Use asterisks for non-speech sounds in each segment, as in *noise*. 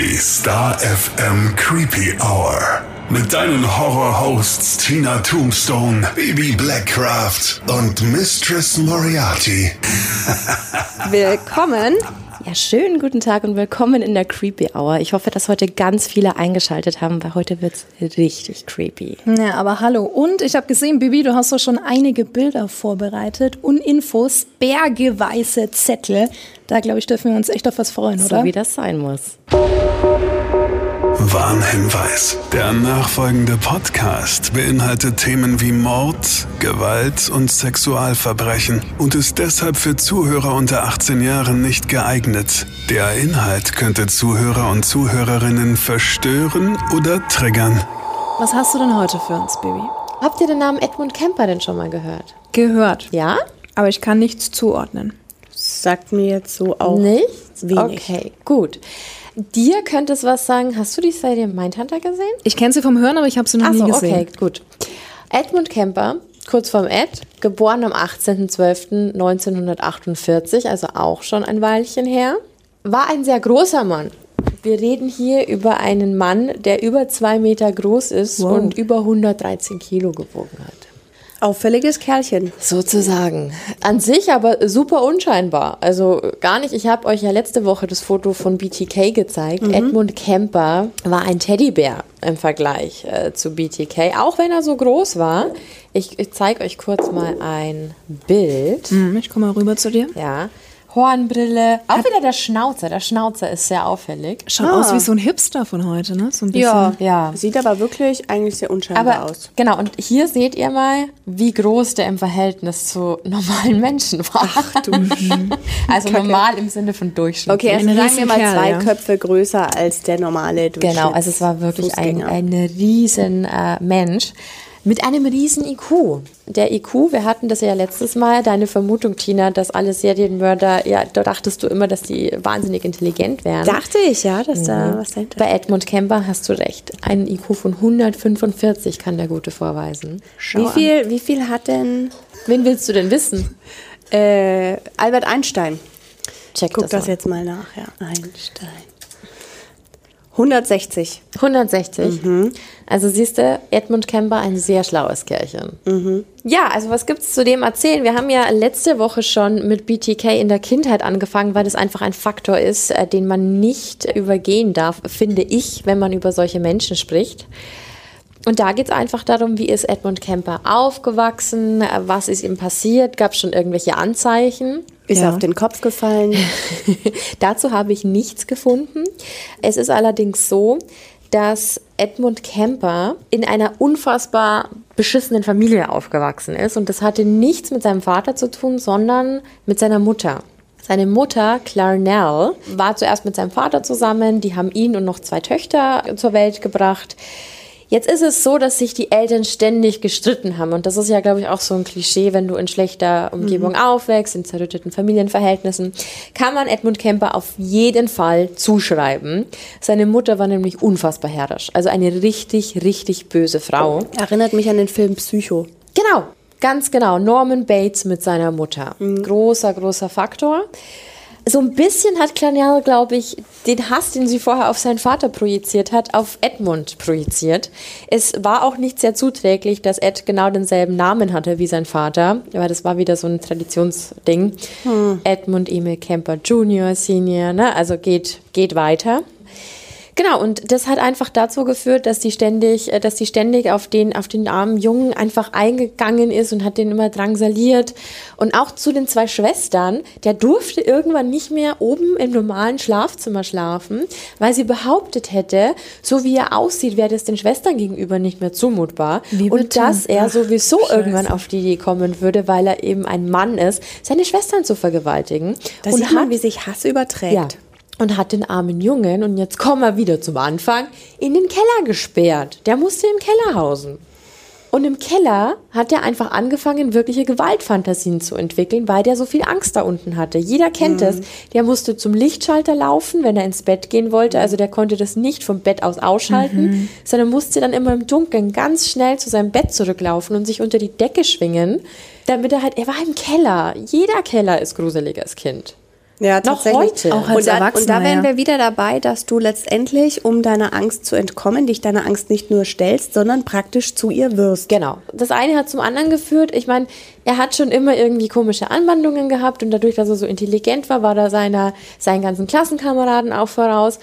Die Star FM Creepy Hour. Mit deinen Horror-Hosts Tina Tombstone, Baby Blackcraft und Mistress Moriarty. *laughs* Willkommen. Ja, schönen guten Tag und willkommen in der Creepy Hour. Ich hoffe, dass heute ganz viele eingeschaltet haben, weil heute wird es richtig creepy. Ja, aber hallo. Und ich habe gesehen, Bibi, du hast doch schon einige Bilder vorbereitet und Infos, bergeweise Zettel. Da, glaube ich, dürfen wir uns echt auf was freuen, oder? So wie das sein muss. Warnhinweis. Der nachfolgende Podcast beinhaltet Themen wie Mord, Gewalt und Sexualverbrechen und ist deshalb für Zuhörer unter 18 Jahren nicht geeignet. Der Inhalt könnte Zuhörer und Zuhörerinnen verstören oder triggern. Was hast du denn heute für uns, Bibi? Habt ihr den Namen Edmund Kemper denn schon mal gehört? Gehört. Ja? Aber ich kann nichts zuordnen. Sagt mir jetzt so auch Nichts? wenig. Okay, gut. Dir könnte es was sagen. Hast du die Serie Mindhunter gesehen? Ich kenne sie vom Hören, aber ich habe sie noch Ach nie so, gesehen. okay, gut. Edmund Kemper, kurz vorm Ed, geboren am 18.12.1948, also auch schon ein Weilchen her, war ein sehr großer Mann. Wir reden hier über einen Mann, der über zwei Meter groß ist Wow. und über 113 Kilo gewogen hat. Auffälliges Kerlchen. Sozusagen. An sich aber super unscheinbar. Also gar nicht. Ich habe euch ja letzte Woche das Foto von BTK gezeigt. Edmund Kemper war ein Teddybär im Vergleich äh, zu BTK, auch wenn er so groß war. Ich, ich zeige euch kurz mal ein Bild. Hm, ich komme mal rüber zu dir. Ja. Hornbrille. Auch wieder der Schnauzer. Der Schnauzer ist sehr auffällig. Schaut Ah. aus wie so ein Hipster von heute, ne? So ein bisschen. Ja. Sieht aber wirklich eigentlich sehr unscheinbar Aber aus. genau, und hier seht ihr mal, wie groß der im Verhältnis zu normalen Menschen war. Ach du *laughs* also normal im Sinne von Durchschnitt. Okay, also sagen wir mal zwei ja. Köpfe größer als der normale Durchschnitts Genau, also es war wirklich ein, ein riesen äh, Mensch mit einem riesen IQ. Der IQ, wir hatten das ja letztes Mal, deine Vermutung, Tina, dass alle Serienmörder, ja, da dachtest du immer, dass die wahnsinnig intelligent wären. Dachte ich, ja, dass da was dahinter Bei Edmund Kemper hast du recht. Einen IQ von 145 kann der Gute vorweisen. Wie viel, wie viel hat denn Wen willst du denn wissen? äh, Albert Einstein? Check Guck das, das jetzt mal nach, ja. Einstein. 160. 160. Also siehst du, Edmund Kemper, ein sehr schlaues Kerlchen. Ja, also was gibt's zu dem erzählen? Wir haben ja letzte Woche schon mit BTK in der Kindheit angefangen, weil das einfach ein Faktor ist, äh, den man nicht übergehen darf, finde ich, wenn man über solche Menschen spricht. Und da geht's einfach darum, wie ist Edmund Kemper aufgewachsen, äh, was ist ihm passiert, gab schon irgendwelche Anzeichen. Ist Ja. auf den Kopf gefallen? *laughs* Dazu habe ich nichts gefunden. Es ist allerdings so, dass Edmund Kemper in einer unfassbar beschissenen Familie aufgewachsen ist. Und das hatte nichts mit seinem Vater zu tun, sondern mit seiner Mutter. Seine Mutter, Clarnell, war zuerst mit seinem Vater zusammen. Die haben ihn und noch zwei Töchter zur Welt gebracht. Jetzt ist es so, dass sich die Eltern ständig gestritten haben. Und das ist ja, glaube ich, auch so ein Klischee, wenn du in schlechter Umgebung aufwächst, in zerrütteten Familienverhältnissen, kann man Edmund Kemper auf jeden Fall zuschreiben. Seine Mutter war nämlich unfassbar herrisch. Also eine richtig, richtig böse Frau. Erinnert mich an den Film Psycho. Genau, ganz genau. Norman Bates mit seiner Mutter. Großer, großer Faktor. So ein bisschen hat Clarnell, glaube ich, den Hass, den sie vorher auf seinen Vater projiziert hat, auf Edmund projiziert. Es war auch nicht sehr zuträglich, dass Ed genau denselben Namen hatte wie sein Vater, weil das war wieder so ein Traditionsding. Edmund Emil Kemper Jr., Senior, ne? also geht, geht weiter. Genau, und das hat einfach dazu geführt, dass die ständig, äh, dass die ständig auf den, auf den armen Jungen einfach eingegangen ist und hat den immer drangsaliert. Und auch zu den zwei Schwestern, der durfte irgendwann nicht mehr oben im normalen Schlafzimmer schlafen, weil sie behauptet hätte, so wie er aussieht, wäre das den Schwestern gegenüber nicht mehr zumutbar. Und dass er Ach, sowieso Scheiße. irgendwann auf die Idee kommen würde, weil er eben ein Mann ist, seine Schwestern zu vergewaltigen. Da und sieht man, hat- wie sich Hass überträgt. ja. Und hat den armen Jungen, und jetzt kommen wir wieder zum Anfang, in den Keller gesperrt. Der musste im Keller hausen. Und im Keller hat er einfach angefangen, wirkliche Gewaltfantasien zu entwickeln, weil der so viel Angst da unten hatte. Jeder kennt es. Der musste zum Lichtschalter laufen, wenn er ins Bett gehen wollte. Also der konnte das nicht vom Bett aus ausschalten, sondern musste dann immer im Dunkeln ganz schnell zu seinem Bett zurücklaufen und sich unter die Decke schwingen, damit er halt, er war im Keller. Jeder Keller ist gruselig als Kind. Ja, Noch tatsächlich. heute. Auch als und, da, und da wären wir wieder dabei, dass du letztendlich, um deiner Angst zu entkommen, dich deiner Angst nicht nur stellst, sondern praktisch zu ihr wirst. Genau. Das eine hat zum anderen geführt. Ich meine, er hat schon immer irgendwie komische Anwandlungen gehabt und dadurch, dass er so intelligent war, war er seiner, seinen ganzen Klassenkameraden auch voraus.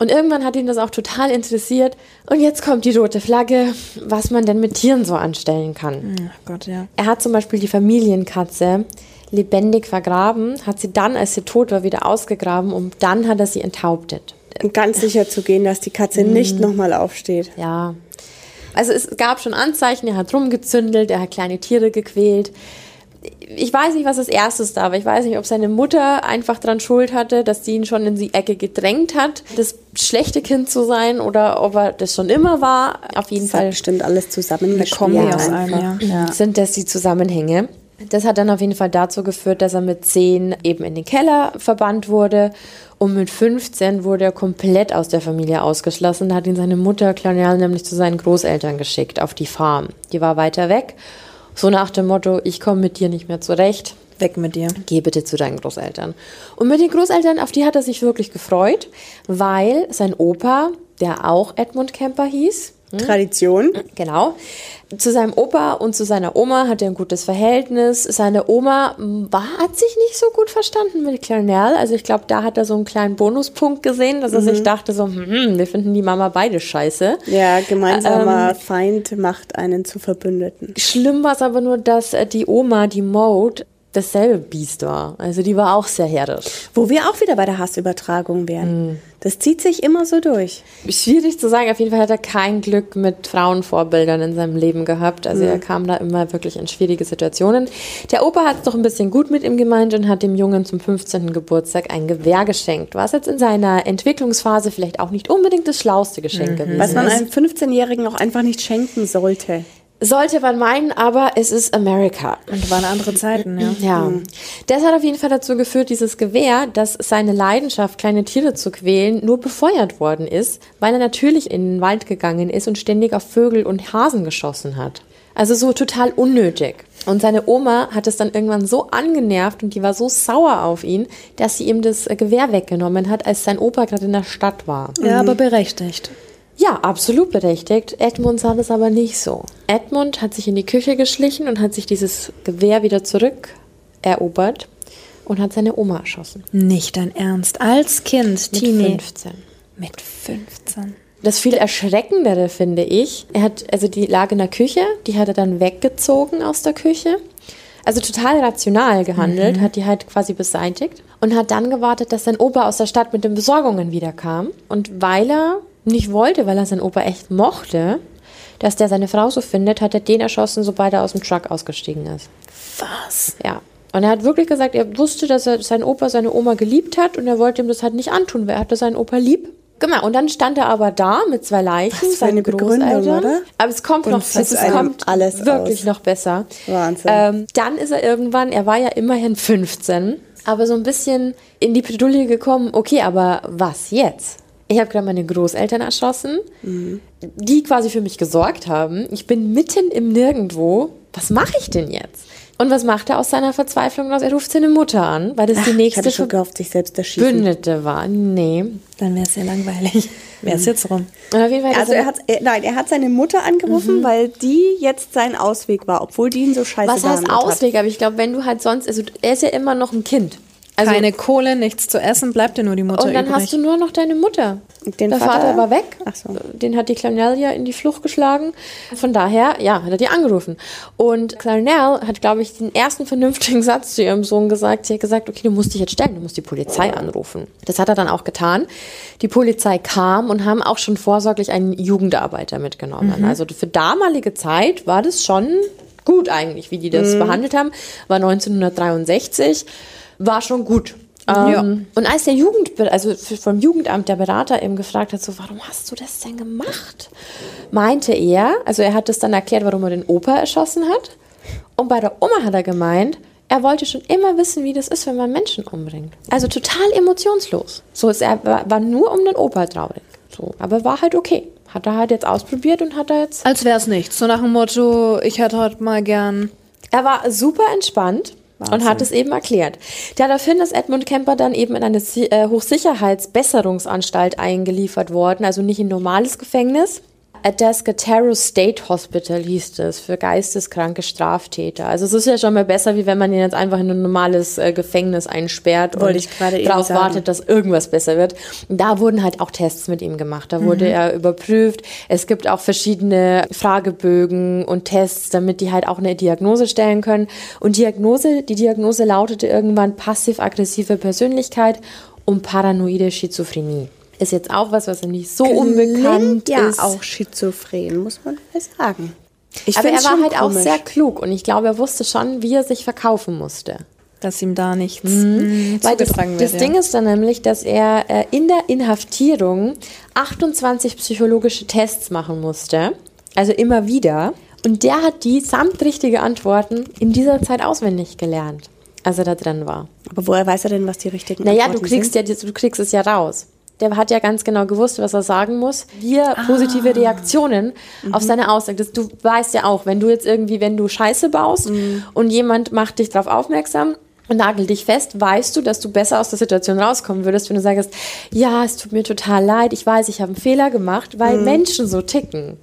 Und irgendwann hat ihn das auch total interessiert. Und jetzt kommt die rote Flagge, was man denn mit Tieren so anstellen kann. Ach Gott, ja. Er hat zum Beispiel die Familienkatze lebendig vergraben, hat sie dann, als sie tot war, wieder ausgegraben und dann hat er sie enthauptet. Und ganz sicher zu gehen, dass die Katze nicht nochmal aufsteht. Ja. Also es gab schon Anzeichen, er hat rumgezündelt, er hat kleine Tiere gequält. Ich weiß nicht, was das erstes da war. Ich weiß nicht, ob seine Mutter einfach dran schuld hatte, dass sie ihn schon in die Ecke gedrängt hat, das schlechte Kind zu sein oder ob er das schon immer war. Auf jeden Das hat Fall bestimmt alles zusammen. Kombi aus allem, einfach. ja. ja. sind das die Zusammenhänge. Das hat dann auf jeden Fall dazu geführt, dass er mit 10 eben in den Keller verbannt wurde und mit 15 wurde er komplett aus der Familie ausgeschlossen. Da hat ihn seine Mutter Clarnell nämlich zu seinen Großeltern geschickt auf die Farm. Die war weiter weg. So nach dem Motto, ich komme mit dir nicht mehr zurecht. Weg mit dir. Geh bitte zu deinen Großeltern. Und mit den Großeltern, auf die hat er sich wirklich gefreut, weil sein Opa, der auch Edmund Kemper hieß, Tradition. Genau. Zu seinem Opa und zu seiner Oma hat er ein gutes Verhältnis. Seine Oma war, hat sich nicht so gut verstanden mit Clarnell. Also ich glaube, da hat er so einen kleinen Bonuspunkt gesehen, dass er sich dachte so, hm, wir finden die Mama beide scheiße. Ja, gemeinsamer Feind macht einen zu Verbündeten. Schlimm war es aber nur, dass äh, die Oma, die Maud, dasselbe Biest war. Also die war auch sehr herrisch. Wo wir auch wieder bei der Hassübertragung wären. Das zieht sich immer so durch. Schwierig zu sagen, auf jeden Fall hat er kein Glück mit Frauenvorbildern in seinem Leben gehabt. Also er kam da immer wirklich in schwierige Situationen. Der Opa hat es doch ein bisschen gut mit ihm gemeint und hat dem Jungen zum 15. Geburtstag ein Gewehr geschenkt, was jetzt in seiner Entwicklungsphase vielleicht auch nicht unbedingt das schlauste Geschenk gewesen Was man ist. einem 15-Jährigen auch einfach nicht schenken sollte. Sollte man meinen, aber es ist Amerika. Und waren andere Zeiten, ja. Ja, das hat auf jeden Fall dazu geführt, dieses Gewehr, dass seine Leidenschaft, kleine Tiere zu quälen, nur befeuert worden ist, weil er natürlich in den Wald gegangen ist und ständig auf Vögel und Hasen geschossen hat. Also so total unnötig. Und seine Oma hat es dann irgendwann so angenervt und die war so sauer auf ihn, dass sie ihm das Gewehr weggenommen hat, als sein Opa gerade in der Stadt war. Ja, aber berechtigt. Ja, absolut berechtigt. Edmund sah das aber nicht so. Edmund hat sich in die Küche geschlichen und hat sich dieses Gewehr wieder zurückerobert und hat seine Oma erschossen. Nicht dein Ernst. Als Kind, Mit Teenie. 15. Mit 15. Das viel erschreckendere finde ich, er hat, also die lag in der Küche, die hat er dann weggezogen aus der Küche. Also total rational gehandelt, hat die halt quasi beseitigt und hat dann gewartet, dass sein Opa aus der Stadt mit den Besorgungen wiederkam. Und weil er nicht wollte, weil er seinen Opa echt mochte, dass der seine Frau so findet, hat er den erschossen, sobald er aus dem Truck ausgestiegen ist. Was? Ja. Und er hat wirklich gesagt, er wusste, dass er seinen Opa, seine Oma geliebt hat und er wollte ihm das halt nicht antun, weil er hatte seinen Opa lieb. Genau, und dann stand er aber da mit zwei Leichen, Was für eine seinen Begründung, Großeltern. oder? Aber es kommt noch, es, kommt Alles wirklich aus. noch besser. Wahnsinn. Ähm, dann ist er irgendwann, er war ja immerhin 15, aber so ein bisschen in die Bredouille gekommen, okay, aber was jetzt? Ich habe gerade meine Großeltern erschossen, die quasi für mich gesorgt haben. Ich bin mitten im Nirgendwo. Was mache ich denn jetzt? Und was macht er aus seiner Verzweiflung raus? Er ruft seine Mutter an, weil das die ich nächste hatte schon gehofft, sich selbst erschießen. Verbündete war. Nee. Dann wäre es ja langweilig. Wäre es jetzt rum. Und auf jeden Fall Also er hat, äh, nein, er hat seine Mutter angerufen, weil die jetzt sein Ausweg war, obwohl die ihn so scheiße was heißt Ausweg? Aber ich glaube, wenn du halt sonst, also er ist ja immer noch ein Kind. Also, Keine Kohle, nichts zu essen, bleibt dir nur die Mutter und dann übrig. hast du nur noch deine Mutter. Den Der Vater- Vater, war weg. Ach so. Den hat die Clarnell ja in die Flucht geschlagen. Von daher, ja, hat er die angerufen. Und Clarnell hat, glaube ich, den ersten vernünftigen *laughs* Satz zu ihrem Sohn gesagt. Sie hat gesagt, okay, du musst dich jetzt stellen, du musst die Polizei anrufen. Das hat er dann auch getan. Die Polizei kam und haben auch schon vorsorglich einen Jugendarbeiter mitgenommen. Also für damalige Zeit war das schon gut eigentlich, wie die das behandelt haben. War 1963, war schon gut. Ähm, Und als der Jugend, also vom Jugendamt der Berater eben gefragt hat, so, warum hast du das denn gemacht? Meinte er, also er hat das dann erklärt, warum er den Opa erschossen hat. Und bei der Oma hat er gemeint, er wollte schon immer wissen, wie das ist, wenn man Menschen umbringt. Also total emotionslos. So ist er war, war nur um den Opa traurig. So, aber war halt okay. Hat er halt jetzt ausprobiert und hat er jetzt. Als wäre es nichts. So nach dem Motto, ich hätte heute mal gern. Er war super entspannt, und hat es eben erklärt. Daraufhin ist Edmund Kemper dann eben in eine äh, Hochsicherheitsbesserungsanstalt eingeliefert worden, also nicht in ein normales Gefängnis. Atascadero State Hospital hieß es für geisteskranke Straftäter. Also es ist ja schon mal besser, wie wenn man ihn jetzt einfach in ein normales äh, Gefängnis einsperrt Wollte und darauf wartet, dass irgendwas besser wird. Und da wurden halt auch Tests mit ihm gemacht. Da wurde er überprüft. Es gibt auch verschiedene Fragebögen und Tests, damit die halt auch eine Diagnose stellen können. Und Diagnose, die Diagnose lautete irgendwann passiv-aggressive Persönlichkeit und paranoide Schizophrenie. Ist jetzt auch was, was nicht so unbekannt Klingt ja ist. auch schizophren, muss man mal sagen. Ich Aber er war halt auch komisch. sehr klug und ich glaube, er wusste schon, wie er sich verkaufen musste. Dass ihm da nichts mhm. Weil das, zugetragen das wird. Ding ist dann nämlich, dass er äh, in der Inhaftierung 28 psychologische Tests machen musste. Also immer wieder. Und der hat die samt richtige Antworten in dieser Zeit auswendig gelernt, als er da drin war. Aber woher weiß er denn, was die richtigen Naja, du Antworten kriegst, sind? ja, du kriegst es ja raus. Der hat ja ganz genau gewusst, was er sagen muss. Wir positive Reaktionen auf seine Aussage. Das, du weißt ja auch, wenn du jetzt irgendwie, wenn du Scheiße baust und jemand macht dich darauf aufmerksam und nagelt dich fest, weißt du, dass du besser aus der Situation rauskommen würdest, wenn du sagst, ja, es tut mir total leid, ich weiß, ich habe einen Fehler gemacht, weil Menschen so ticken.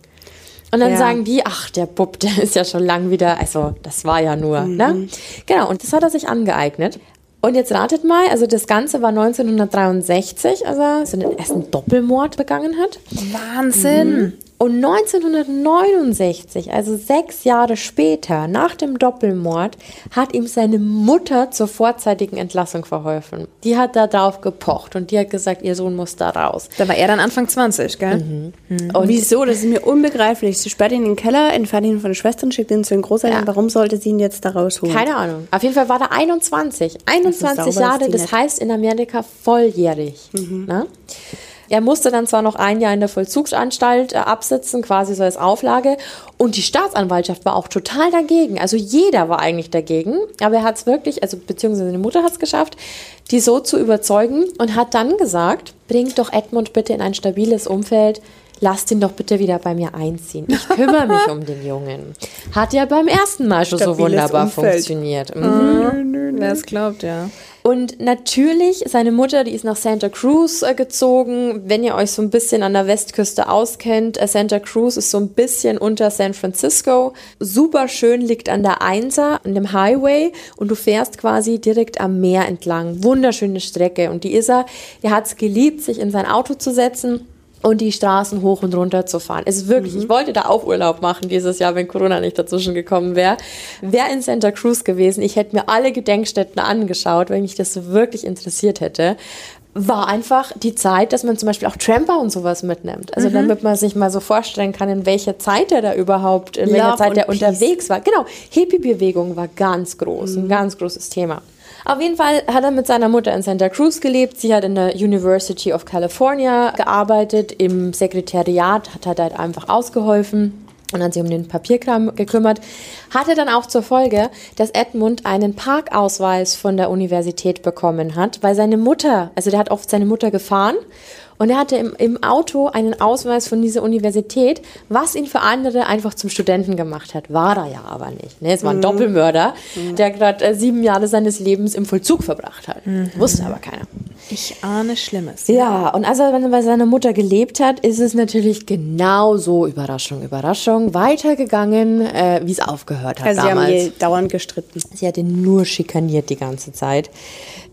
Und dann Ja. sagen die, ach, der Bub, *laughs* der ist ja schon lang wieder, also das war ja nur, ne? Genau, und das hat er sich angeeignet. Und jetzt ratet mal, also das Ganze war 1963, als er so den ersten Doppelmord begangen hat. Wahnsinn. Und 1969, also sechs Jahre später, nach dem Doppelmord, hat ihm seine Mutter zur vorzeitigen Entlassung verholfen. Die hat da drauf gepocht und die hat gesagt, ihr Sohn muss da raus. Da war er dann Anfang 20, gell? Und Wieso? Das ist mir unbegreiflich. Sie sperrt ihn in den Keller, entfernt ihn von den Schwestern, schickt ihn zu den Großeltern. Ja. Warum sollte sie ihn jetzt da rausholen? Keine Ahnung. Auf jeden Fall war er 21. 21 sauber, ist Jahre, das heißt in Amerika volljährig. Ne? Er musste dann zwar noch ein Jahr in der Vollzugsanstalt äh, absitzen, quasi so als Auflage. Und die Staatsanwaltschaft war auch total dagegen. Also jeder war eigentlich dagegen. Aber er hat es wirklich, also beziehungsweise seine Mutter hat es geschafft, die so zu überzeugen und hat dann gesagt, bringt doch Edmund bitte in ein stabiles Umfeld. Lasst ihn doch bitte wieder bei mir einziehen. Ich kümmere mich um den Jungen. Hat ja beim ersten Mal schon so Stabiles wunderbar Umfeld. funktioniert. Mhm. Wer es glaubt, ja. Und natürlich, seine Mutter, die ist nach Santa Cruz äh, gezogen. Wenn ihr euch so ein bisschen an der Westküste auskennt, äh, Santa Cruz ist so ein bisschen unter San Francisco. Super schön, liegt an der Einser, an dem Highway und du fährst quasi direkt am Meer entlang. Wunderschöne Strecke. Und die ist er, der hat es geliebt, sich in sein Auto zu setzen und die Straßen hoch und runter zu fahren. Es ist wirklich, ich wollte da auch Urlaub machen dieses Jahr, wenn Corona nicht dazwischen gekommen wäre. Wäre in Santa Cruz gewesen, ich hätte mir alle Gedenkstätten angeschaut, wenn mich das wirklich interessiert hätte. War einfach die Zeit, dass man zum Beispiel auch Tramper und sowas mitnimmt. Also damit man sich mal so vorstellen kann, in welcher Zeit er da überhaupt, in welcher Love Zeit und er unterwegs war. Genau, Hippie-Bewegung war ganz groß, ein ganz großes Thema. Auf jeden Fall hat er mit seiner Mutter in Santa Cruz gelebt. Sie hat in der University of California gearbeitet. Im Sekretariat hat er dort einfach ausgeholfen und hat sich um den Papierkram gekümmert. Hatte dann auch zur Folge, dass Edmund einen Parkausweis von der Universität bekommen hat, weil seine Mutter, also der hat oft seine Mutter gefahren und er hatte im, im Auto einen Ausweis von dieser Universität, was ihn für andere einfach zum Studenten gemacht hat. War er ja aber nicht. Ne? Es war ein Doppelmörder, der gerade äh, sieben Jahre seines Lebens im Vollzug verbracht hat. Wusste aber keiner. Ich ahne Schlimmes. Ja, und als er bei seiner Mutter gelebt hat, ist es natürlich genauso, Überraschung, Überraschung, weitergegangen, äh, wie es aufgehört hat Also sie haben damals. dauernd gestritten. Sie hat ihn nur schikaniert die ganze Zeit.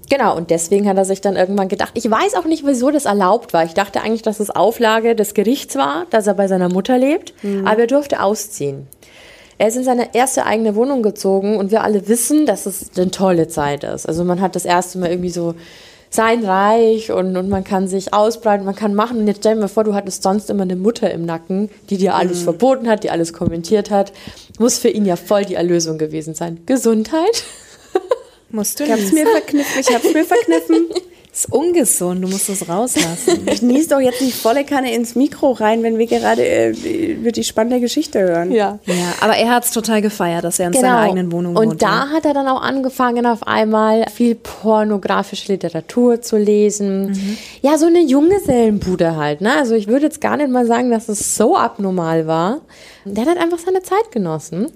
Genau, und deswegen hat er sich dann irgendwann gedacht, ich weiß auch nicht, wieso das erlaubt war. Ich dachte eigentlich, dass es Auflage des Gerichts war, dass er bei seiner Mutter lebt, aber er durfte ausziehen. Er ist in seine erste eigene Wohnung gezogen und wir alle wissen, dass es eine tolle Zeit ist. Also man hat das erste Mal irgendwie so sein Reich und, und man kann sich ausbreiten, man kann machen. Und jetzt stell dir mal vor, du hattest sonst immer eine Mutter im Nacken, die dir alles verboten hat, die alles kommentiert hat. Muss für ihn ja voll die Erlösung gewesen sein. Gesundheit. Musst du Ich hab's mir verkniffen, ich hab's mir verkniffen. *laughs* ist ungesund, du musst es rauslassen. Ich nies doch jetzt nicht volle Kanne ins Mikro rein, wenn wir gerade äh, über die spannende Geschichte hören. Ja. ja, aber er hat es total gefeiert, dass er in seiner eigenen Wohnung Genau. Und da hat er dann auch angefangen, auf einmal viel pornografische Literatur zu lesen. Mhm. Ja, so eine Junggesellenbude halt. Ne? Also ich würde jetzt gar nicht mal sagen, dass es so abnormal war. Der hat halt einfach seine Zeit genossen.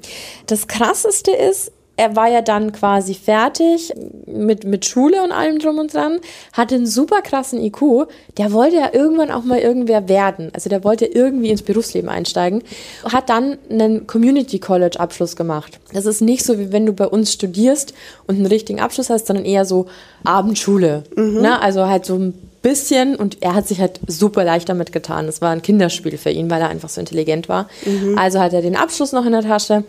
Das Krasseste ist, er war ja dann quasi fertig mit, mit Schule und allem drum und dran, hatte einen super krassen IQ. Der wollte ja irgendwann auch mal irgendwer werden. Also der wollte irgendwie ins Berufsleben einsteigen. Hat dann einen Community College Abschluss gemacht. Das ist nicht so, wie wenn du bei uns studierst und einen richtigen Abschluss hast, sondern eher so Abendschule. Ne? Also halt so ein bisschen und er hat sich halt super leicht damit getan. Das war ein Kinderspiel für ihn, weil er einfach so intelligent war. Also hat er den Abschluss noch in der Tasche.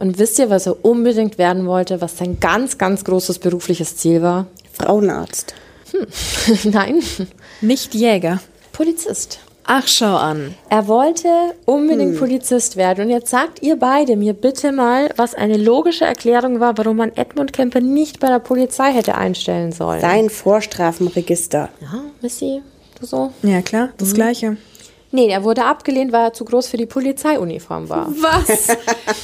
Und wisst ihr, was er unbedingt werden wollte, was sein ganz, ganz großes berufliches Ziel war? Frauenarzt. *laughs* Nein, Nicht Jäger. Polizist. Ach, schau an. Er wollte unbedingt Polizist werden. Und jetzt sagt ihr beide mir bitte mal, was eine logische Erklärung war, warum man Edmund Kemper nicht bei der Polizei hätte einstellen sollen. Sein Vorstrafenregister. Ja, Missy, du so? Ja, klar, das Gleiche. Nee, er wurde abgelehnt, weil er zu groß für die Polizeiuniform war. Was?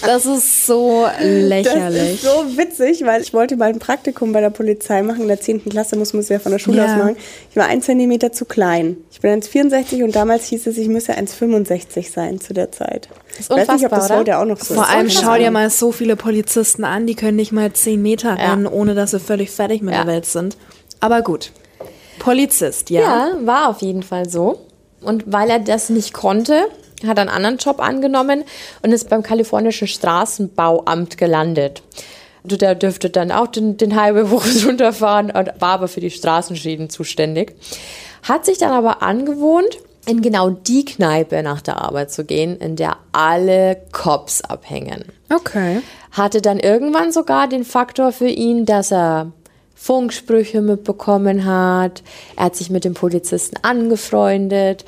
Das ist so Das lächerlich. ist so witzig, weil ich wollte mal ein Praktikum bei der Polizei machen. In der 10. Klasse muss man es ja von der Schule Ja. aus machen. Ich war ein Zentimeter zu klein. Ich bin 1,64 und damals hieß es, ich müsse 1,65 sein zu der Zeit. ist ich weiß nicht, ob unfassbar, das oder? heute auch noch so Vor ist. allem unfassbar. schau dir mal so viele Polizisten an, die können nicht mal 10 Meter Ja. rennen, ohne dass sie völlig fertig mit Ja. der Welt sind. Aber gut. Polizist, ja. Ja, war auf jeden Fall so. Und weil er das nicht konnte, hat er einen anderen Job angenommen und ist beim kalifornischen Straßenbauamt gelandet. Also Der dürfte dann auch den, den Highway *laughs* hoch und runter fahren und war aber für die Straßenschäden zuständig. Hat sich dann aber angewohnt, in genau die Kneipe nach der Arbeit zu gehen, in der alle Cops abhängen Okay. hatte dann irgendwann sogar den Faktor für ihn, dass er Funksprüche mitbekommen hat. Er hat sich mit dem Polizisten angefreundet.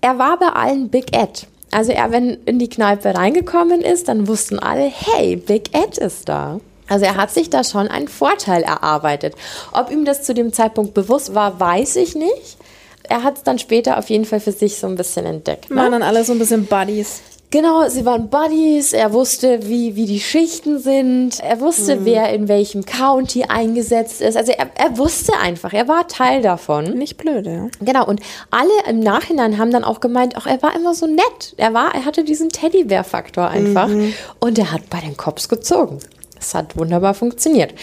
Er war bei allen Big Ed. Also er, wenn in die Kneipe reingekommen ist, dann wussten alle, hey, Big Ed ist da. Also er hat sich da schon einen Vorteil erarbeitet. Ob ihm das zu dem Zeitpunkt bewusst war, weiß ich nicht. Er hat es dann später auf jeden Fall für sich so ein bisschen entdeckt. Ne? Waren dann alle so ein bisschen Buddies. Genau, sie waren Buddies, er wusste, wie, wie die Schichten sind, er wusste, wer in welchem County eingesetzt ist. Also er, er wusste einfach, er war Teil davon. Nicht blöd, ja. Genau, und alle im Nachhinein haben dann auch gemeint, auch er war immer so nett. Er war, er hatte diesen Teddybär-Faktor einfach. Und er hat bei den Cops gezogen. Das hat wunderbar funktioniert.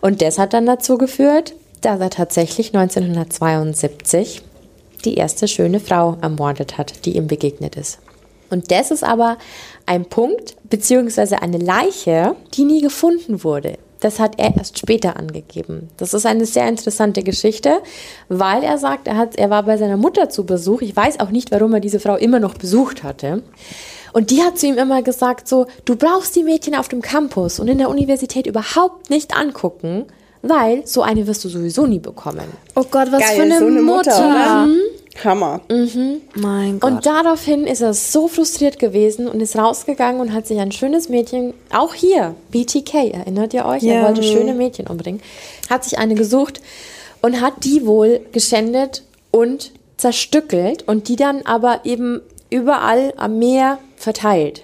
Und das hat dann dazu geführt, dass er tatsächlich 1972 die erste schöne Frau ermordet hat, die ihm begegnet ist. Und das ist aber ein Punkt, beziehungsweise eine Leiche, die nie gefunden wurde. Das hat er erst später angegeben. Das ist eine sehr interessante Geschichte, weil er sagt, er, hat, er war bei seiner Mutter zu Besuch. Ich weiß auch nicht, warum er diese Frau immer noch besucht hatte. Und die hat zu ihm immer gesagt, so, du brauchst die Mädchen auf dem Campus und in der Universität überhaupt nicht angucken, weil so eine wirst du sowieso nie bekommen. Oh Gott, was Geil, für eine, so eine Mutter. Mutter, Hammer. Mein Gott. Und daraufhin ist er so frustriert gewesen und ist rausgegangen und hat sich ein schönes Mädchen, auch hier, BTK, erinnert ihr euch? Er Ja. wollte schöne Mädchen umbringen. Hat sich eine gesucht und hat die wohl geschändet und zerstückelt und die dann aber eben überall am Meer verteilt.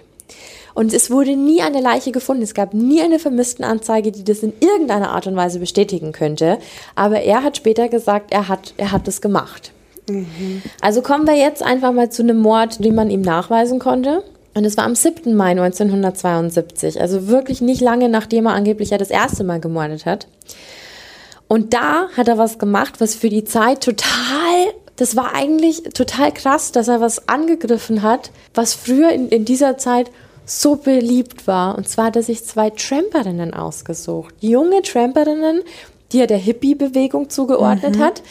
Und es wurde nie eine Leiche gefunden. Es gab nie eine Vermisstenanzeige, die das in irgendeiner Art und Weise bestätigen könnte. Aber er hat später gesagt, er hat, er hat es gemacht. Also kommen wir jetzt einfach mal zu einem Mord, den man ihm nachweisen konnte. Und es war am 7. Mai 1972, also wirklich nicht lange nachdem er angeblich ja das erste Mal gemordet hat. Und da hat er was gemacht, was für die Zeit total, das war eigentlich total krass, dass er was angegriffen hat, was früher in, in dieser Zeit so beliebt war. Und zwar hat er sich zwei Tramperinnen ausgesucht. Junge Tramperinnen, die er der Hippie-Bewegung zugeordnet hat.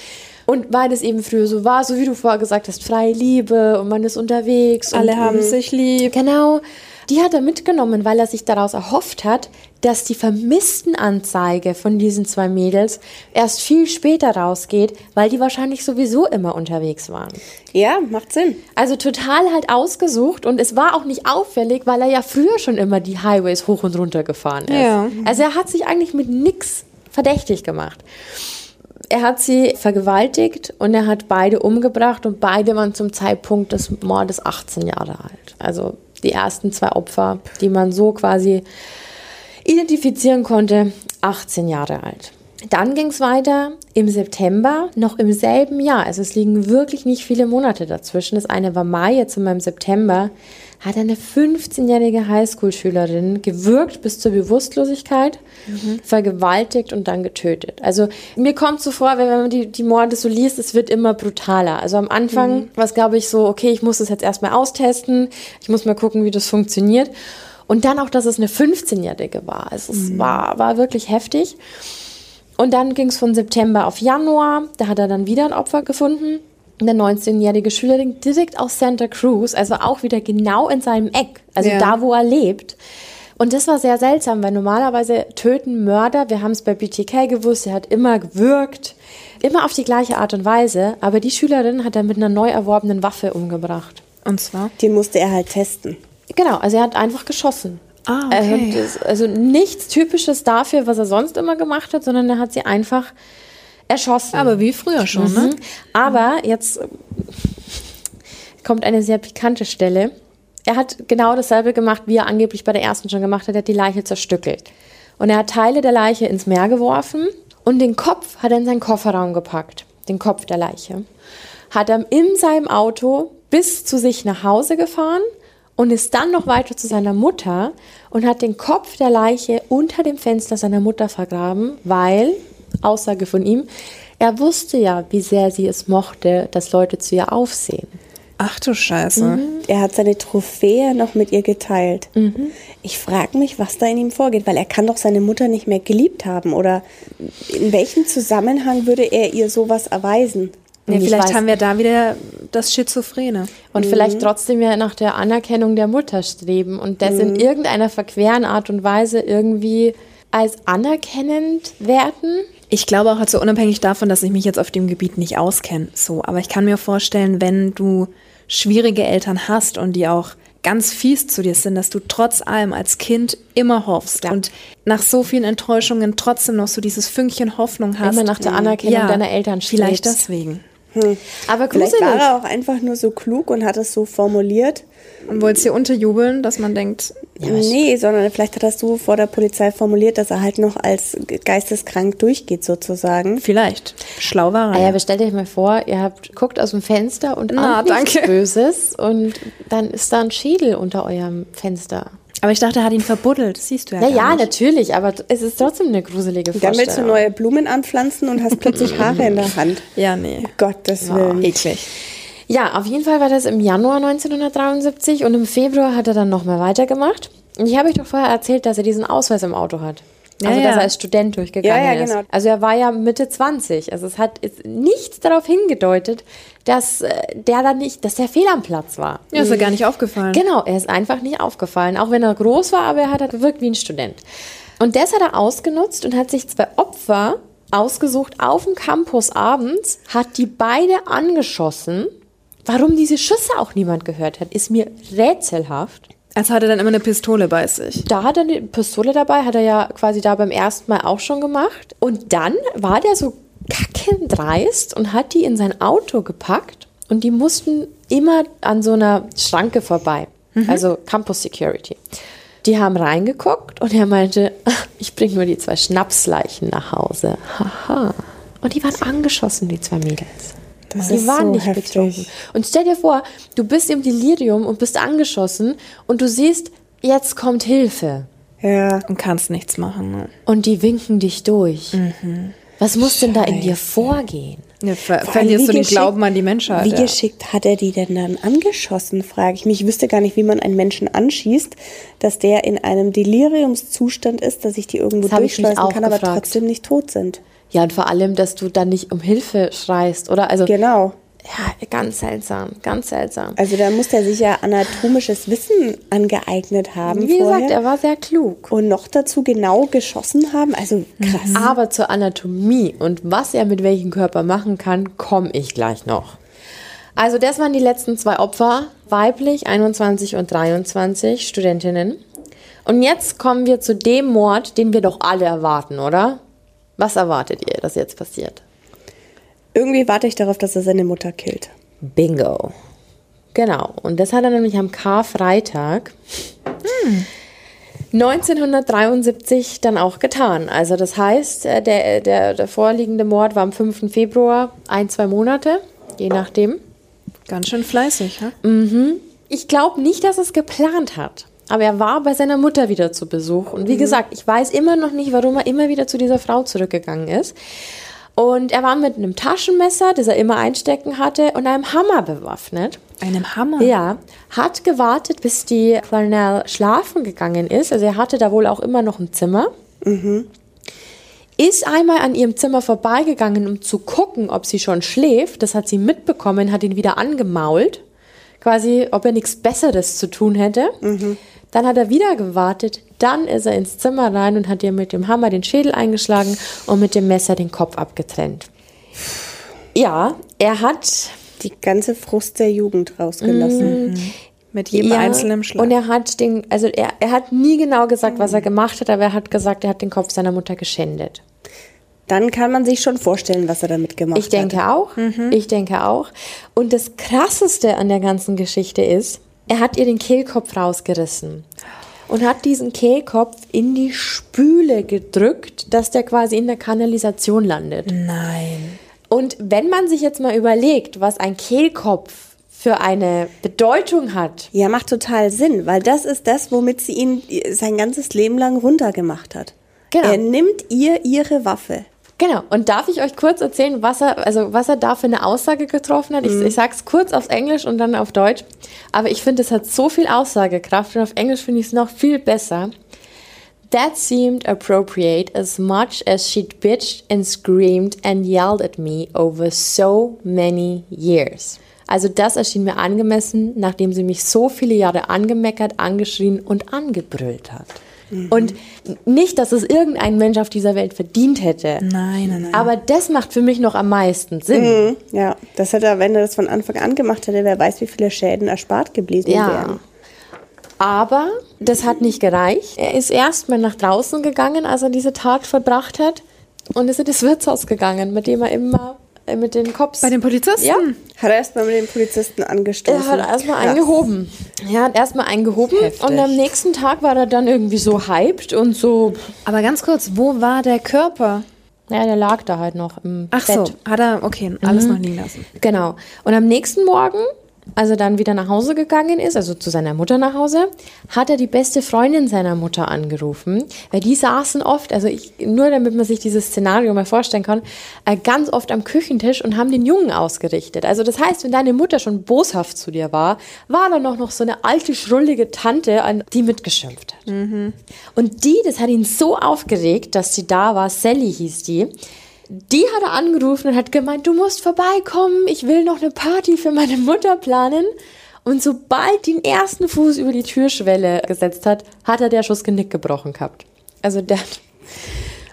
Und weil es eben früher so war, so wie du vorher gesagt hast, freie Liebe und man ist unterwegs. Alle und, haben sich lieb. Genau. Die hat er mitgenommen, weil er sich daraus erhofft hat, dass die Vermisstenanzeige von diesen zwei Mädels erst viel später rausgeht, weil die wahrscheinlich sowieso immer unterwegs waren. Ja, macht Sinn. Also total halt ausgesucht und es war auch nicht auffällig, weil er ja früher schon immer die Highways hoch und runter gefahren ist. Ja. Also er hat sich eigentlich mit nix verdächtig gemacht. Er hat sie vergewaltigt und er hat beide umgebracht und beide waren zum Zeitpunkt des Mordes 18 Jahre alt. Also die ersten zwei Opfer, die man so quasi identifizieren konnte, 18 Jahre alt. Dann ging es weiter im September, noch im selben Jahr. Also es liegen wirklich nicht viele Monate dazwischen. Das eine war Mai, jetzt sind wir im September. Hat eine 15-jährige Highschool-Schülerin gewürgt bis zur Bewusstlosigkeit, vergewaltigt und dann getötet. Also mir kommt so vor, wenn man die, die Morde so liest, es wird immer brutaler. Also am Anfang war es, glaube ich, so, okay, ich muss das jetzt erstmal austesten, ich muss mal gucken, wie das funktioniert. Und dann auch, dass es eine 15-Jährige war. Also es war, war wirklich heftig. Und dann ging es von September auf Januar. Da hat er dann wieder ein Opfer gefunden. Eine 19-jährige Schülerin direkt aus Santa Cruz, also auch wieder genau in seinem Eck, also Ja. da, wo er lebt. Und das war sehr seltsam, weil normalerweise töten Mörder, wir haben es bei BTK gewusst, er hat immer gewürgt, immer auf die gleiche Art und Weise, aber die Schülerin hat er mit einer neu erworbenen Waffe umgebracht. Und zwar? Den musste er halt testen. Genau, also er hat einfach geschossen. Ah, Er okay. also nichts Typisches dafür, was er sonst immer gemacht hat, sondern er hat sie einfach erschossen. Aber wie früher schon, ne? Mhm. Aber jetzt kommt eine sehr pikante Stelle. Er hat genau dasselbe gemacht, wie er angeblich bei der ersten schon gemacht hat. Er hat die Leiche zerstückelt. Und er hat Teile der Leiche ins Meer geworfen und den Kopf hat er in seinen Kofferraum gepackt. Den Kopf der Leiche. Hat er in seinem Auto bis zu sich nach Hause gefahren und ist dann noch weiter zu seiner Mutter und hat den Kopf der Leiche unter dem Fenster seiner Mutter vergraben, weil, Aussage von ihm, er wusste ja, wie sehr sie es mochte, dass Leute zu ihr aufsehen. Ach du Scheiße. Mhm. Er hat seine Trophäe noch mit ihr geteilt. Ich frage mich, was da in ihm vorgeht, weil er kann doch seine Mutter nicht mehr geliebt haben. Oder in welchem Zusammenhang würde er ihr sowas erweisen? Ja, Ich vielleicht haben wir da wieder das Schizophrene. Und vielleicht trotzdem ja nach der Anerkennung der Mutter streben und das in irgendeiner verqueren Art und Weise irgendwie als anerkennend werten. Ich glaube auch, also unabhängig davon, dass ich mich jetzt auf dem Gebiet nicht auskenne, so, aber ich kann mir vorstellen, wenn du schwierige Eltern hast und die auch ganz fies zu dir sind, dass du trotz allem als Kind immer hoffst Ja. und nach so vielen Enttäuschungen trotzdem noch so dieses Fünkchen Hoffnung hast. Immer nach der Anerkennung deiner Eltern Vielleicht strebst. deswegen. Aber Vielleicht gruselig. war er auch einfach nur so klug und hat es so formuliert. Und wolltest dir unterjubeln, dass man denkt, nee, sondern vielleicht hat er so vor der Polizei formuliert, dass er halt noch als ge- geisteskrank durchgeht sozusagen. vielleicht. Schlau war er. Ah ja, ja. aber stellt euch mal vor, ihr habt guckt aus dem Fenster und Na, ahnt nichts danke. Böses und dann ist da ein Schädel unter eurem Fenster. Aber ich dachte, er hat ihn verbuddelt. Das siehst du ja. Ja, gar ja, nicht. natürlich, aber es ist trotzdem eine gruselige Dann willst du Vorstellung. neue Blumen anpflanzen und hast plötzlich Haare in der *laughs* Hand. Ja, nee. Gottes Willen. Eklig. Ja, auf jeden Fall war das im Januar 1973 und im Februar hat er dann nochmal weitergemacht. Und ich habe euch doch vorher erzählt, dass er diesen Ausweis im Auto hat. Also, Ja, ja. dass er als Student durchgegangen Ja, ja, ist. genau. Also, er war ja Mitte 20. Also, es hat nichts darauf hingedeutet, dass äh, der da nicht, dass der fehl am Platz war. Ja, ist ja gar nicht aufgefallen. Genau, er ist einfach nicht aufgefallen. Auch wenn er groß war, aber er hat halt gewirkt wie ein Student. Und das hat er ausgenutzt und hat sich zwei Opfer ausgesucht auf dem Campus abends, hat die beide angeschossen. Warum diese Schüsse auch niemand gehört hat, ist mir rätselhaft. Als hatte er dann immer eine Pistole bei sich. Da hat er eine Pistole dabei, hat er ja quasi da beim ersten Mal auch schon gemacht. Und dann war der so kackendreist und hat die in sein Auto gepackt und die mussten immer an so einer Schranke vorbei. Also Campus Security. Die haben reingeguckt und er meinte, "Ach, ich bringe nur die zwei Schnapsleichen nach Hause. Haha. Und die waren angeschossen, die zwei Mädels. Das die ist waren so nicht heftig. betrunken. Und stell dir vor, du bist im Delirium und bist angeschossen und du siehst, jetzt kommt Hilfe. Ja. Und kannst nichts machen. Ne? Und die winken dich durch. Mhm. Was muss denn da in dir vorgehen? Ja, ver Vor verlierst wie du den geschickt- Glauben an die Menschheit. Wie ja. geschickt hat er die denn dann angeschossen, frage ich mich. Ich wüsste gar nicht, wie man einen Menschen anschießt, dass der in einem Deliriumszustand ist, dass ich die irgendwo Das durchschleusen kann, aber gefragt. trotzdem nicht tot sind. Ja, und vor allem, dass du dann nicht um Hilfe schreist, oder? Also, Genau. ja, ganz seltsam, ganz seltsam. Also da muss er sich ja anatomisches Wissen angeeignet haben Wie vorher. gesagt, er war sehr klug. und noch dazu genau geschossen haben. Also krass. Aber zur Anatomie und was er mit welchem Körper machen kann, komme ich gleich noch. Also das waren die letzten zwei Opfer, weiblich 21 und 23 Studentinnen. Und jetzt kommen wir zu dem Mord, den wir doch alle erwarten, oder? Was erwartet ihr, dass jetzt passiert? Irgendwie warte ich darauf, dass er seine Mutter killt. Bingo. Genau. Und das hat er nämlich am Karfreitag. 1973 dann auch getan. Also das heißt, äh, der, der, der vorliegende Mord war am 5. Februar, ein, zwei Monate, je nachdem. Ganz schön fleißig, ha? Ich glaube nicht, dass es geplant hat. Aber er war bei seiner Mutter wieder zu Besuch. Und wie gesagt, ich weiß immer noch nicht, warum er immer wieder zu dieser Frau zurückgegangen ist. Und er war mit einem Taschenmesser, das er immer einstecken hatte, und einem Hammer bewaffnet. Einem Hammer. Ja, hat gewartet, bis die Clarnell schlafen gegangen ist. Also er hatte da wohl auch immer noch ein Zimmer. Ist einmal an ihrem Zimmer vorbeigegangen, um zu gucken, ob sie schon schläft. Das hat sie mitbekommen, hat ihn wieder angemault. Quasi, ob er nichts Besseres zu tun hätte. Dann hat er wieder gewartet. Dann ist er ins Zimmer rein und hat ihr mit dem Hammer den Schädel eingeschlagen und mit dem Messer den Kopf abgetrennt. Ja, er hat Die ganze Frust der Jugend rausgelassen. Mit jedem Ja, einzelnen Schlag. Und er hat den, also er, er hat nie genau gesagt, was er gemacht hat, aber er hat gesagt, er hat den Kopf seiner Mutter geschändet. Dann kann man sich schon vorstellen, was er damit gemacht Ich denke hat. auch. Ich denke auch. Und das Krasseste an der ganzen Geschichte ist, er hat ihr den Kehlkopf rausgerissen und hat diesen Kehlkopf in die Spüle gedrückt, dass der quasi in der Kanalisation landet. Nein. Und wenn man sich jetzt mal überlegt, was ein Kehlkopf für eine Bedeutung hat, Ja, macht total Sinn, weil das ist das, womit sie ihn sein ganzes Leben lang runtergemacht hat. Genau. Er nimmt ihr ihre Waffe. Genau. Und darf ich euch kurz erzählen, was er, also was er da für eine Aussage getroffen hat? Ich, ich sage es kurz auf Englisch und dann auf Deutsch. Aber ich finde, es hat so viel Aussagekraft und auf Englisch finde ich es noch viel besser. That seemed appropriate as much as she'd bitched and screamed and yelled at me over so many years. Also das erschien mir angemessen, nachdem sie mich so viele Jahre angemeckert, angeschrien und angebrüllt hat. Und nicht, dass es irgendein Mensch auf dieser Welt verdient hätte. Nein, nein, nein. Aber das macht für mich noch am meisten Sinn. Mhm. Ja, das hätte er, wenn er das von Anfang an gemacht hätte, wer weiß, wie viele Schäden erspart geblieben Ja. wären. Aber das hat nicht gereicht. Er ist erstmal nach draußen gegangen, als er diese Tat verbracht hat. Und ist in das Wirtshaus gegangen, mit dem er immer mit den Cops. Bei den Polizisten? Ja. Hat er erstmal mit den Polizisten angestoßen. Er hat erstmal Krass. eingehoben. Er hat erstmal eingehoben Heftig. und am nächsten Tag war er dann irgendwie so hyped und so. Aber ganz kurz, wo war der Körper? Ja, der lag da halt noch im Ach Bett. so, hat er, okay, alles noch liegen lassen. Genau. Und am nächsten Morgen, als er dann wieder nach Hause gegangen ist, also zu seiner Mutter nach Hause, hat er die beste Freundin seiner Mutter angerufen, weil die saßen oft, also ich, nur damit man sich dieses Szenario mal vorstellen kann, äh, ganz oft am Küchentisch und haben den Jungen ausgerichtet. Also das heißt, wenn deine Mutter schon boshaft zu dir war, war da noch, noch so eine alte, schrullige Tante, an die mitgeschimpft hat. Und die, das hat ihn so aufgeregt, dass sie da war, Sally hieß die, die hat er angerufen und hat gemeint, du musst vorbeikommen, ich will noch eine Party für meine Mutter planen. Und sobald den ersten Fuß über die Türschwelle gesetzt hat, hat er der Schuss Genick gebrochen gehabt. Also der.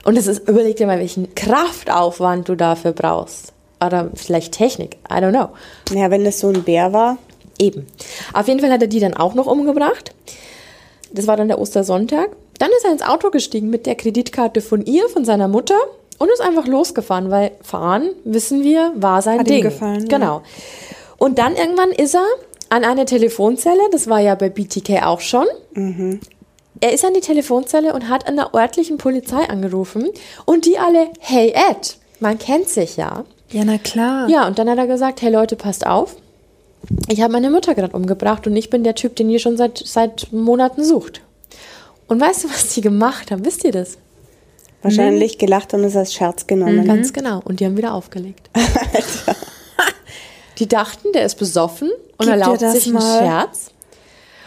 Und es ist, überleg dir mal, welchen Kraftaufwand du dafür brauchst. Oder vielleicht Technik, I don't know. Ja, wenn das so ein Bär war. Eben. Auf jeden Fall hat er die dann auch noch umgebracht. Das war dann der Ostersonntag. Dann ist er ins Auto gestiegen mit der Kreditkarte von ihr, von seiner Mutter und ist einfach losgefahren, weil fahren, wissen wir, war sein Hat ihm Ding. gefallen, ja. Genau. Und dann irgendwann ist er an eine Telefonzelle, das war ja bei BTK auch schon. Er ist an die Telefonzelle und hat an der örtlichen Polizei angerufen und die alle, hey Ed, man kennt sich ja. Ja, na klar. Ja, und dann hat er gesagt, hey Leute, passt auf. Ich habe meine Mutter gerade umgebracht und ich bin der Typ, den ihr schon seit, seit Monaten sucht. Und weißt du, was die gemacht haben? Wisst ihr das? Wahrscheinlich gelacht und es als Scherz genommen. Ganz genau. Und die haben wieder aufgelegt. *laughs* die dachten, der ist besoffen und Gib dir erlaubt sich einen mal. Scherz.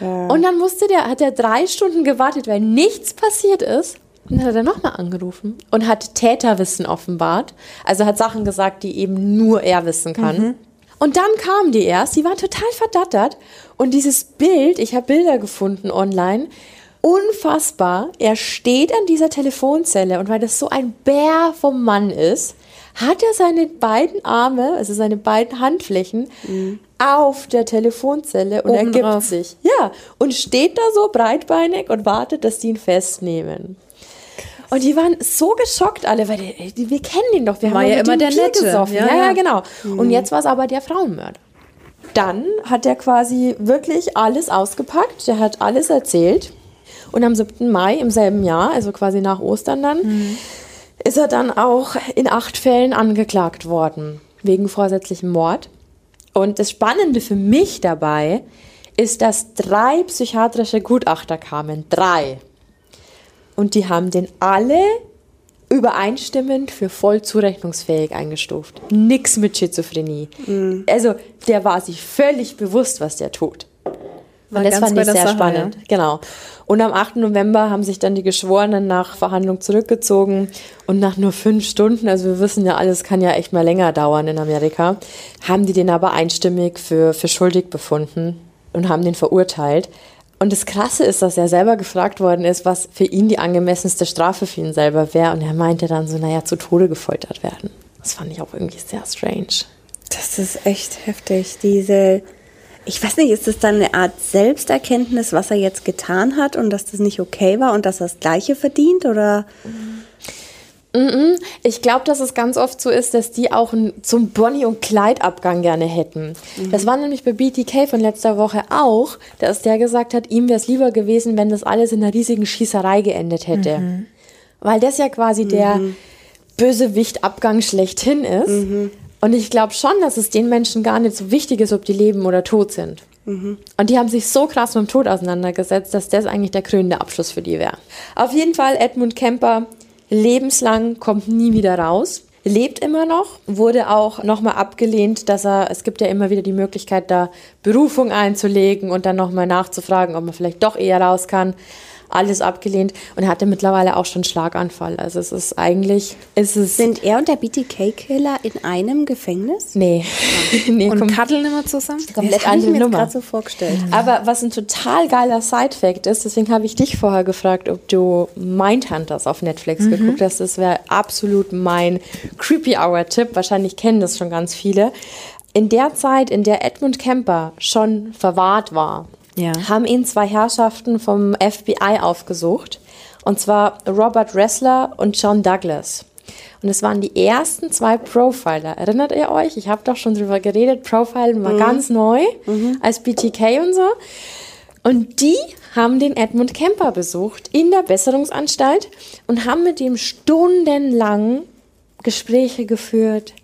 Und dann musste der, hat er drei Stunden gewartet, weil nichts passiert ist. Und dann hat er nochmal angerufen und hat Täterwissen offenbart. Also hat Sachen gesagt, die eben nur er wissen kann. Und dann kamen die erst, die waren total verdattert. Und dieses Bild, ich habe Bilder gefunden online, unfassbar. Er steht an dieser Telefonzelle und weil das so ein Bär vom Mann ist, hat er seine beiden Arme, also seine beiden Handflächen, auf der Telefonzelle und er Oben gibt drauf. sich. Ja, und steht da so breitbeinig und wartet, dass die ihn festnehmen. Und die waren so geschockt alle, weil die, die, wir kennen ihn doch, wir War haben ja immer der Bier Nette. gesoffen. Ja, Ja, ja, ja. genau. Und jetzt war es aber der Frauenmörder. Dann hat er quasi wirklich alles ausgepackt, der hat alles erzählt. Und am 7. Mai im selben Jahr, also quasi nach Ostern dann, ist er dann auch in acht Fällen angeklagt worden wegen vorsätzlichem Mord. Und das Spannende für mich dabei ist, dass drei psychiatrische Gutachter kamen. Drei. Und die haben den alle übereinstimmend für voll zurechnungsfähig eingestuft. Nix mit Schizophrenie. Also der war sich völlig bewusst, was der tut. Und das fand ich sehr Sache, spannend. Genau. Und am 8. November haben sich dann die Geschworenen nach Verhandlung zurückgezogen und nach nur fünf Stunden, also wir wissen ja, alles kann ja echt mal länger dauern in Amerika, haben die den aber einstimmig für, für schuldig befunden und haben den verurteilt. Und das Krasse ist, dass er selber gefragt worden ist, was für ihn die angemessenste Strafe für ihn selber wäre. Und er meinte dann so, naja, zu Tode gefoltert werden. Das fand ich auch irgendwie sehr strange. Das ist echt heftig. Diese, ich weiß nicht, ist das dann eine Art Selbsterkenntnis, was er jetzt getan hat und dass das nicht okay war und dass er das Gleiche verdient? Oder Ich glaube, dass es ganz oft so ist, dass die auch einen, zum Bonnie- und Clyde-Abgang gerne hätten. Das war nämlich bei BTK von letzter Woche auch, dass der gesagt hat, ihm wäre es lieber gewesen, wenn das alles in einer riesigen Schießerei geendet hätte. Weil das ja quasi der Bösewicht-Abgang schlechthin ist. Und ich glaube schon, dass es den Menschen gar nicht so wichtig ist, ob die leben oder tot sind. Und die haben sich so krass mit dem Tod auseinandergesetzt, dass das eigentlich der krönende Abschluss für die wäre. Auf jeden Fall Edmund Kemper lebenslang, kommt nie wieder raus. Lebt immer noch, wurde auch nochmal abgelehnt, dass er, es gibt ja immer wieder die Möglichkeit, da Berufung einzulegen und dann nochmal nachzufragen, ob man vielleicht doch eher raus kann. Alles abgelehnt und er hatte mittlerweile auch schon Schlaganfall. Also es ist eigentlich, ist es, sind er und der BTK-Killer in einem Gefängnis? nee, *laughs* nee, Und kaddeln immer zusammen? komplett habe ich andere mir Nummer. gerade so vorgestellt. Aber was ein total geiler Side-Fact ist, deswegen habe ich dich vorher gefragt, ob du Mindhunters auf Netflix geguckt hast. Das wäre absolut mein Creepy Hour-Tipp. Wahrscheinlich kennen das schon ganz viele. In der Zeit, in der Edmund Kemper schon verwahrt war, Ja. haben ihn zwei Herrschaften vom FBI aufgesucht. Und zwar Robert Ressler und John Douglas. Und es waren die ersten zwei Profiler. Erinnert ihr euch? Ich habe doch schon drüber geredet. Profilen war ganz neu als BTK und so. Und die haben den Edmund Kemper besucht in der Besserungsanstalt und haben mit ihm stundenlang Gespräche geführt,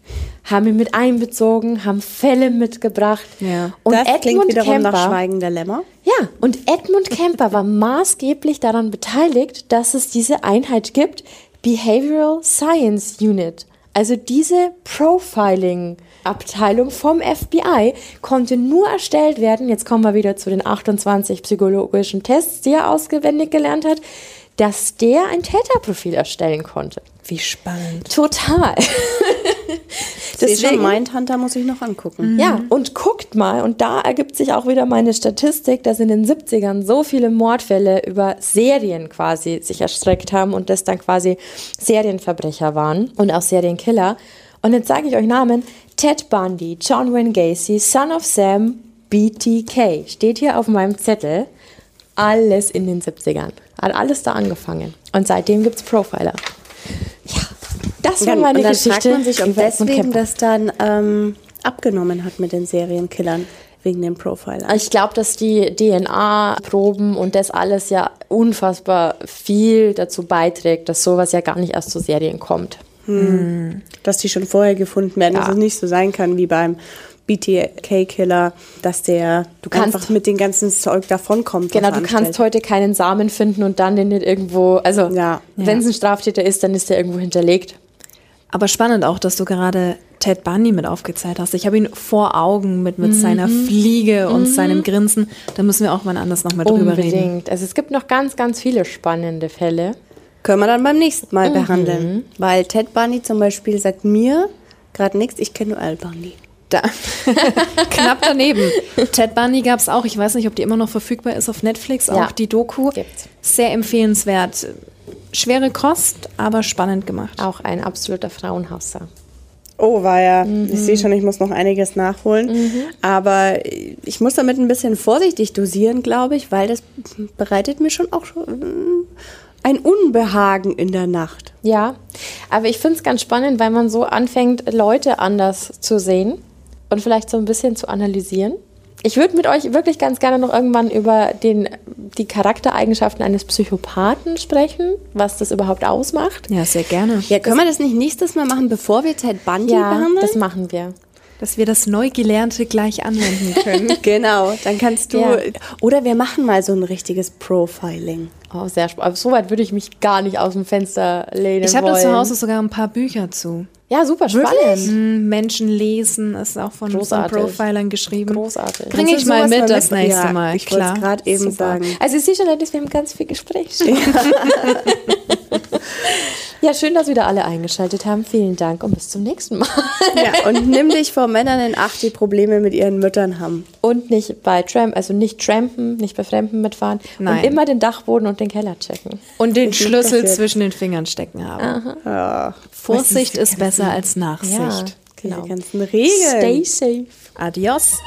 haben ihn mit einbezogen, haben Fälle mitgebracht. Ja. Und das klingt Edmund wiederum Kemper, nach Schweigen der Lämmer. ja, und Edmund Kemper war maßgeblich daran beteiligt, dass es diese Einheit gibt, Behavioral Science Unit. Also diese Profiling-Abteilung vom FBI konnte nur erstellt werden, jetzt kommen wir wieder zu den 28 psychologischen Tests, die er auswendig gelernt hat, dass der ein Täterprofil erstellen konnte. Wie spannend. Total. *laughs* Deswegen Mindhunter muss ich noch angucken. Ja, und guckt mal, und da ergibt sich auch wieder meine Statistik, dass in den 70ern so viele Mordfälle über Serien quasi sich erstreckt haben und das dann quasi Serienverbrecher waren und auch Serienkiller. Und jetzt sage ich euch Namen: Ted Bundy, John Wayne Gacy, Son of Sam, BTK. Steht hier auf meinem Zettel. Alles in den 70ern. Hat alles da angefangen. Und seitdem gibt es Profiler. Das war Ja, meine und dann Geschichte. fragt man sich, ob deswegen das dann ähm, abgenommen hat mit den Serienkillern, wegen dem Profiler. Ich glaube, dass die DNA-Proben und das alles ja unfassbar viel dazu beiträgt, dass sowas ja gar nicht erst zu Serien kommt. Dass die schon vorher gefunden werden, Ja. dass es nicht so sein kann wie beim BTK-Killer, dass der Du kannst- einfach mit dem ganzen Zeug davonkommt. Genau, du kannst anstellt. heute keinen Samen finden und dann den nicht irgendwo, also Ja. wenn es ein Straftäter ist, dann ist der irgendwo hinterlegt. Aber spannend auch, dass du gerade Ted Bundy mit aufgezählt hast. Ich habe ihn vor Augen mit, mit seiner Fliege und seinem Grinsen. Da müssen wir auch mal anders nochmal drüber reden. Unbedingt. Also es gibt noch ganz, ganz viele spannende Fälle. Können wir dann beim nächsten Mal Mhm. behandeln. Weil Ted Bundy zum Beispiel sagt mir gerade nichts, ich kenne nur Al Bundy. Da. *laughs* Knapp daneben. Ted Bundy gab es auch. Ich weiß nicht, ob die immer noch verfügbar ist auf Netflix. Auch Ja, die Doku. gibt's. Sehr empfehlenswert. Schwere Kost, aber spannend gemacht. Auch ein absoluter Frauenhasser. Oh, war ja. Mhm. Ich sehe schon, ich muss noch einiges nachholen. Aber ich muss damit ein bisschen vorsichtig dosieren, glaube ich, weil das bereitet mir schon auch schon mm, ein Unbehagen in der Nacht. Ja, aber ich finde es ganz spannend, weil man so anfängt, Leute anders zu sehen und vielleicht so ein bisschen zu analysieren. Ich würde mit euch wirklich ganz gerne noch irgendwann über den die Charaktereigenschaften eines Psychopathen sprechen, was das überhaupt ausmacht. Ja, sehr gerne. Ja, können wir das nicht nächstes Mal machen, bevor wir Ted Bundy behandeln? das machen wir. Dass wir das Neugelernte gleich anwenden können. *laughs* Genau, dann kannst du. Ja. Oder wir machen mal so ein richtiges Profiling. Oh, sehr spannend. So weit würde ich mich gar nicht aus dem Fenster lehnen Ich habe da zu Hause sogar ein paar Bücher zu. Ja, super spannend. Hm, Menschen lesen ist auch von, von Großartig. Profilern geschrieben. Großartig. Bringe ich mal mit das mit- nächste Ja, Mal. ich wollte es Klar. gerade eben Super. sagen. Also ich sehe schon, Dennis, wir haben ganz viel Gespräch. *laughs* *laughs* Ja. Schön, dass wieder alle eingeschaltet haben. Vielen Dank und bis zum nächsten Mal. Ja, und nimm dich vor Männern in Acht, die Probleme mit ihren Müttern haben. Und nicht bei Tramp, also nicht trampen, nicht bei Fremden mitfahren. Nein. Und immer den Dachboden und den Keller checken. Und den Schlüssel zwischen den Fingern stecken haben. Ja, Vorsicht ist besser als Nachsicht. Ja, genau. Diese ganzen Regeln. Stay safe. Adios.